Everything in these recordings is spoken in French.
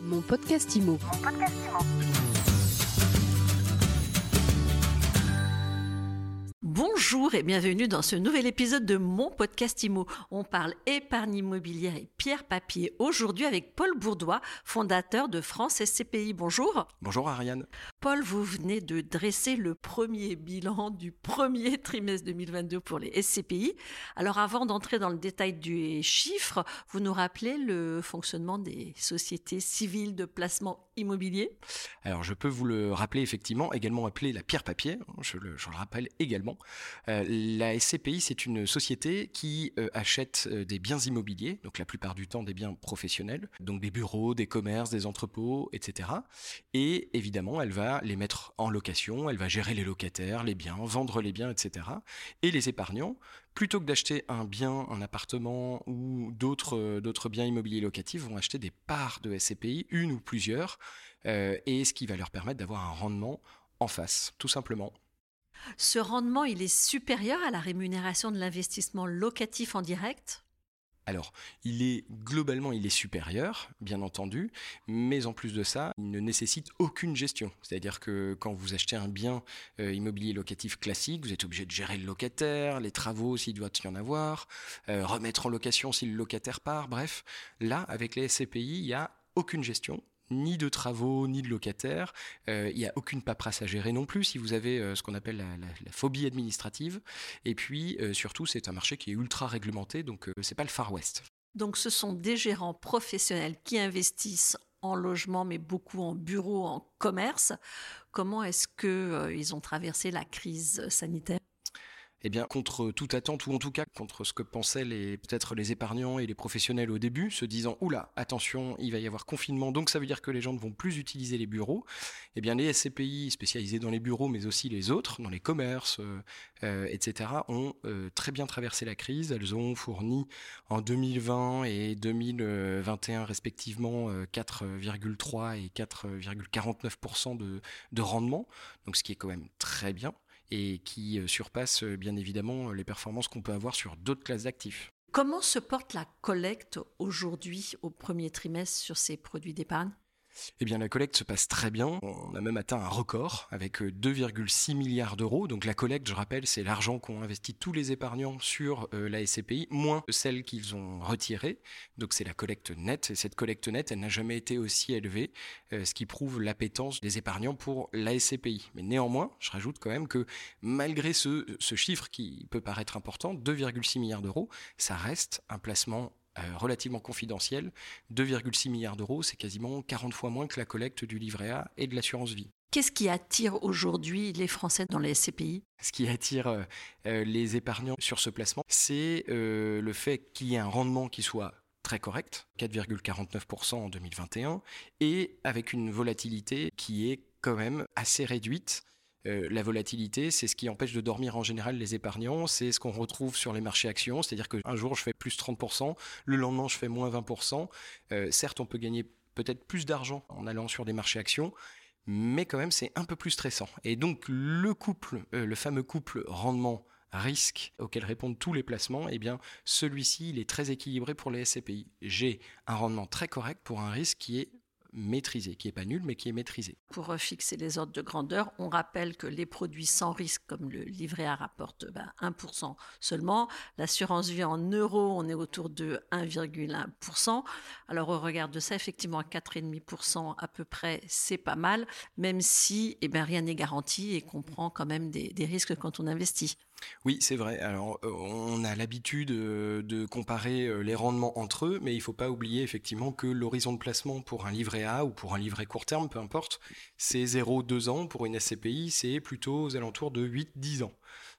Mon podcast IMO. Bonjour et bienvenue dans ce nouvel épisode de mon podcast IMO. On parle épargne immobilière et pierre papier aujourd'hui avec Paul Bourdois, fondateur de France SCPI. Bonjour. Bonjour Ariane. Paul, vous venez de dresser le premier bilan du premier trimestre 2022 pour les SCPI. Alors avant d'entrer dans le détail du chiffre, vous nous rappelez le fonctionnement des sociétés civiles de placement immobilier? Alors je peux vous le rappeler effectivement, également appelée la pierre papier, je le, je le rappelle également. Euh, la SCPI, c'est une société qui euh, achète euh, des biens immobiliers, donc la plupart du temps des biens professionnels, donc des bureaux, des commerces, des entrepôts, etc. Et évidemment, elle va les mettre en location, elle va gérer les locataires, les biens, vendre les biens, etc. Et les épargnants, plutôt que d'acheter un bien, un appartement ou d'autres d'autres biens immobiliers locatifs, vont acheter des parts de SCPI, une ou plusieurs, et ce qui va leur permettre d'avoir un rendement en face, tout simplement. Ce rendement, il est supérieur à la rémunération de l'investissement locatif en direct? Alors, il est globalement, il est supérieur, bien entendu, mais en plus de ça, il ne nécessite aucune gestion. C'est-à-dire que quand vous achetez un bien euh, immobilier locatif classique, vous êtes obligé de gérer le locataire, les travaux s'il doit y en avoir, euh, remettre en location si le locataire part, bref. Là, avec les SCPI, il n'y a aucune gestion, ni de travaux, ni de locataires. Euh, il n'y a aucune paperasse à gérer non plus si vous avez euh, ce qu'on appelle la, phobie administrative. Et puis euh, surtout, c'est un marché qui est ultra réglementé, donc c'est pas le Far West. Donc ce sont des gérants professionnels qui investissent en logement, mais beaucoup en bureau, en commerce. Comment est-ce que ils ont traversé la crise sanitaire? Eh bien, contre toute attente, ou en tout cas contre ce que pensaient peut-être les épargnants et les professionnels au début, se disant oula, attention, il va y avoir confinement, donc ça veut dire que les gens ne vont plus utiliser les bureaux. Eh bien, les SCPI spécialisés dans les bureaux, mais aussi les autres, dans les commerces, euh, euh etc., ont euh, très bien traversé la crise. Elles ont fourni en 2020 et 2021 respectivement 4,3 euh, et 4,49% de, de rendement, donc ce qui est quand même très bien et qui euh, surpasse euh, bien évidemment les performances qu'on peut avoir sur d'autres classes d'actifs. Comment se porte la collecte aujourd'hui au premier trimestre sur ces produits d'épargne? Eh bien, la collecte se passe très bien. On a même atteint un record avec 2,6 euh, milliards d'euros. Donc, la collecte, je rappelle, c'est l'argent qu'ont investi tous les épargnants sur euh, la SCPI, moins celle qu'ils ont retirée. Donc, c'est la collecte nette. Et cette collecte nette, elle n'a jamais été aussi élevée, euh, ce qui prouve l'appétence des épargnants pour la SCPI. Mais néanmoins, je rajoute quand même que malgré ce, ce chiffre qui peut paraître important, 2,6 milliards d'euros, ça reste un placement relativement confidentiel, 2,6 milliards d'euros, c'est quasiment 40 fois moins que la collecte du livret A et de l'assurance vie. Qu'est-ce qui attire aujourd'hui les Français dans les SCPI Ce qui attire euh, euh, les épargnants sur ce placement, c'est le fait qu'il y ait un rendement qui soit très correct, 4,49% en 2021, et avec une volatilité qui est quand même assez réduite euh, la volatilité, c'est ce qui empêche de dormir en général les épargnants, c'est ce qu'on retrouve sur les marchés actions, c'est-à-dire qu'un jour je fais plus 30%, le lendemain je fais moins 20%. Euh, certes, on peut gagner peut-être plus d'argent en allant sur des marchés actions, mais quand même c'est un peu plus stressant. Et donc le couple, euh, le fameux couple rendement risque auquel répondent tous les placements, eh bien celui-ci il est très équilibré pour les SCPI. J'ai un rendement très correct pour un risque qui est maîtrisé, qui est pas nul, mais qui est maîtrisé. Pour fixer les ordres de grandeur, on rappelle que les produits sans risque, comme le livret A, rapportent 1% ben, seulement. L'assurance vie en euros, on est autour de 1,1%. Alors au regard de ça, effectivement, 4,5% à peu près, c'est pas mal, même si eh ben, rien n'est garanti et qu'on prend quand même des risques quand on investit. Oui, c'est vrai. Alors, euh, on a l'habitude euh, de comparer euh, les rendements entre eux, mais il faut pas oublier effectivement que l'horizon de placement pour un livret A ou pour un livret court terme, peu importe, c'est 0,2 ans. Pour une SCPI, c'est plutôt aux alentours de 8-10 ans.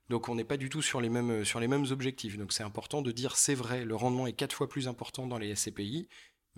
Donc on n'est pas du tout sur les mêmes sur les mêmes objectifs. Donc c'est important de dire c'est vrai, le rendement est quatre fois plus important dans les SCPI,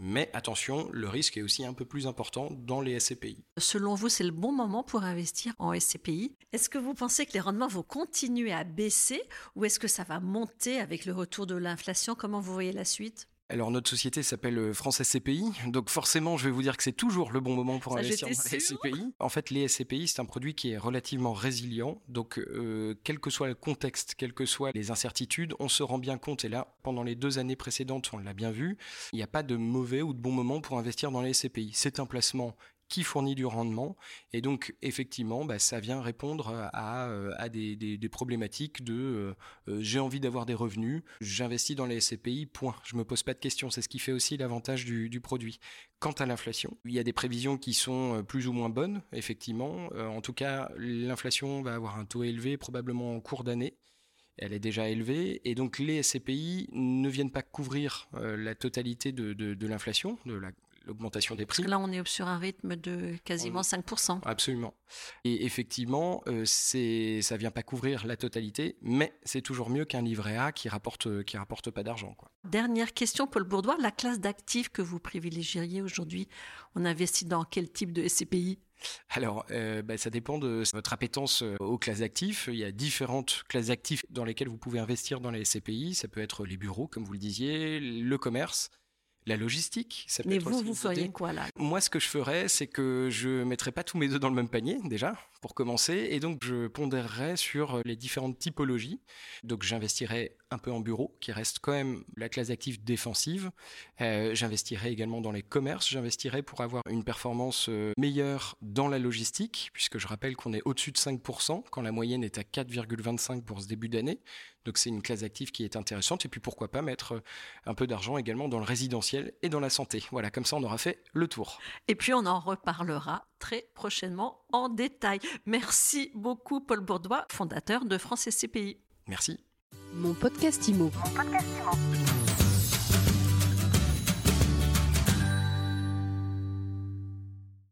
mais attention, le risque est aussi un peu plus important dans les SCPI. Selon vous, c'est le bon moment pour investir en SCPI. Est-ce que vous pensez que les rendements vont continuer à baisser ou est-ce que ça va monter avec le retour de l'inflation? Comment vous voyez la suite? Alors notre société s'appelle euh, France SCPI, donc forcément je vais vous dire que c'est toujours le bon moment pour investir dans les SCPI. En fait les SCPI c'est un produit qui est relativement résilient, donc euh, quel que soit le contexte, quelles que soient les incertitudes, on se rend bien compte, et là pendant les deux années précédentes on l'a bien vu, il n'y a pas de mauvais ou de bon moment pour investir dans les SCPI. C'est un placement qui fournit du rendement. Et donc, effectivement, bah, ça vient répondre à, euh, à des, des, problématiques de euh, euh, j'ai envie d'avoir des revenus, j'investis dans les SCPI, point. Je me pose pas de questions. C'est ce qui fait aussi l'avantage du, du, produit. Quant à l'inflation, il y a des prévisions qui sont plus ou moins bonnes, effectivement. en tout cas, l'inflation va avoir un taux élevé probablement en cours d'année elle est déjà élevée, et donc les SCPI ne viennent pas couvrir la totalité de, de, de l'inflation, de la, l'augmentation des prix. là, on est sur un rythme de quasiment 5%. Absolument. Et effectivement, euh, c'est, ça vient pas couvrir la totalité, mais c'est toujours mieux qu'un livret A qui rapporte, qui rapporte pas d'argent. Quoi. Dernière question, Paul Bourdois. La classe d'actifs que vous privilégieriez aujourd'hui, on investit dans quel type de SCPI alors, euh, bah, ça dépend de votre appétence euh, aux classes d'actifs. Il y a différentes classes d'actifs dans lesquelles vous pouvez investir dans les SCPI. Ça peut être les bureaux, comme vous le disiez, le commerce, la logistique. Ça peut Mais vous, vous feriez quoi là? Moi, ce que je ferais, c'est que je mettrais pas tous mes œufs dans le même panier déjà, pour commencer, et donc je pondérerais sur les différentes typologies. Donc j'investirais un peu en bureau, qui reste quand même la classe d'actifs défensive. Euh, j'investirais également dans les commerces. J'investirais pour avoir une performance euh, meilleure dans la logistique, puisque je rappelle qu'on est au-dessus de 5%, quand la moyenne est à 4,25 pour ce début d'année. Donc c'est une classe d'actifs qui est intéressante. Et puis pourquoi pas mettre euh, un peu d'argent également dans le résidentiel et dans la santé. Voilà, comme ça on aura fait le tour. Et puis on en reparlera très prochainement en détail. Merci beaucoup Paul Bourdois, fondateur de France SCPI. Merci. Mon podcast Mon podcast Imo.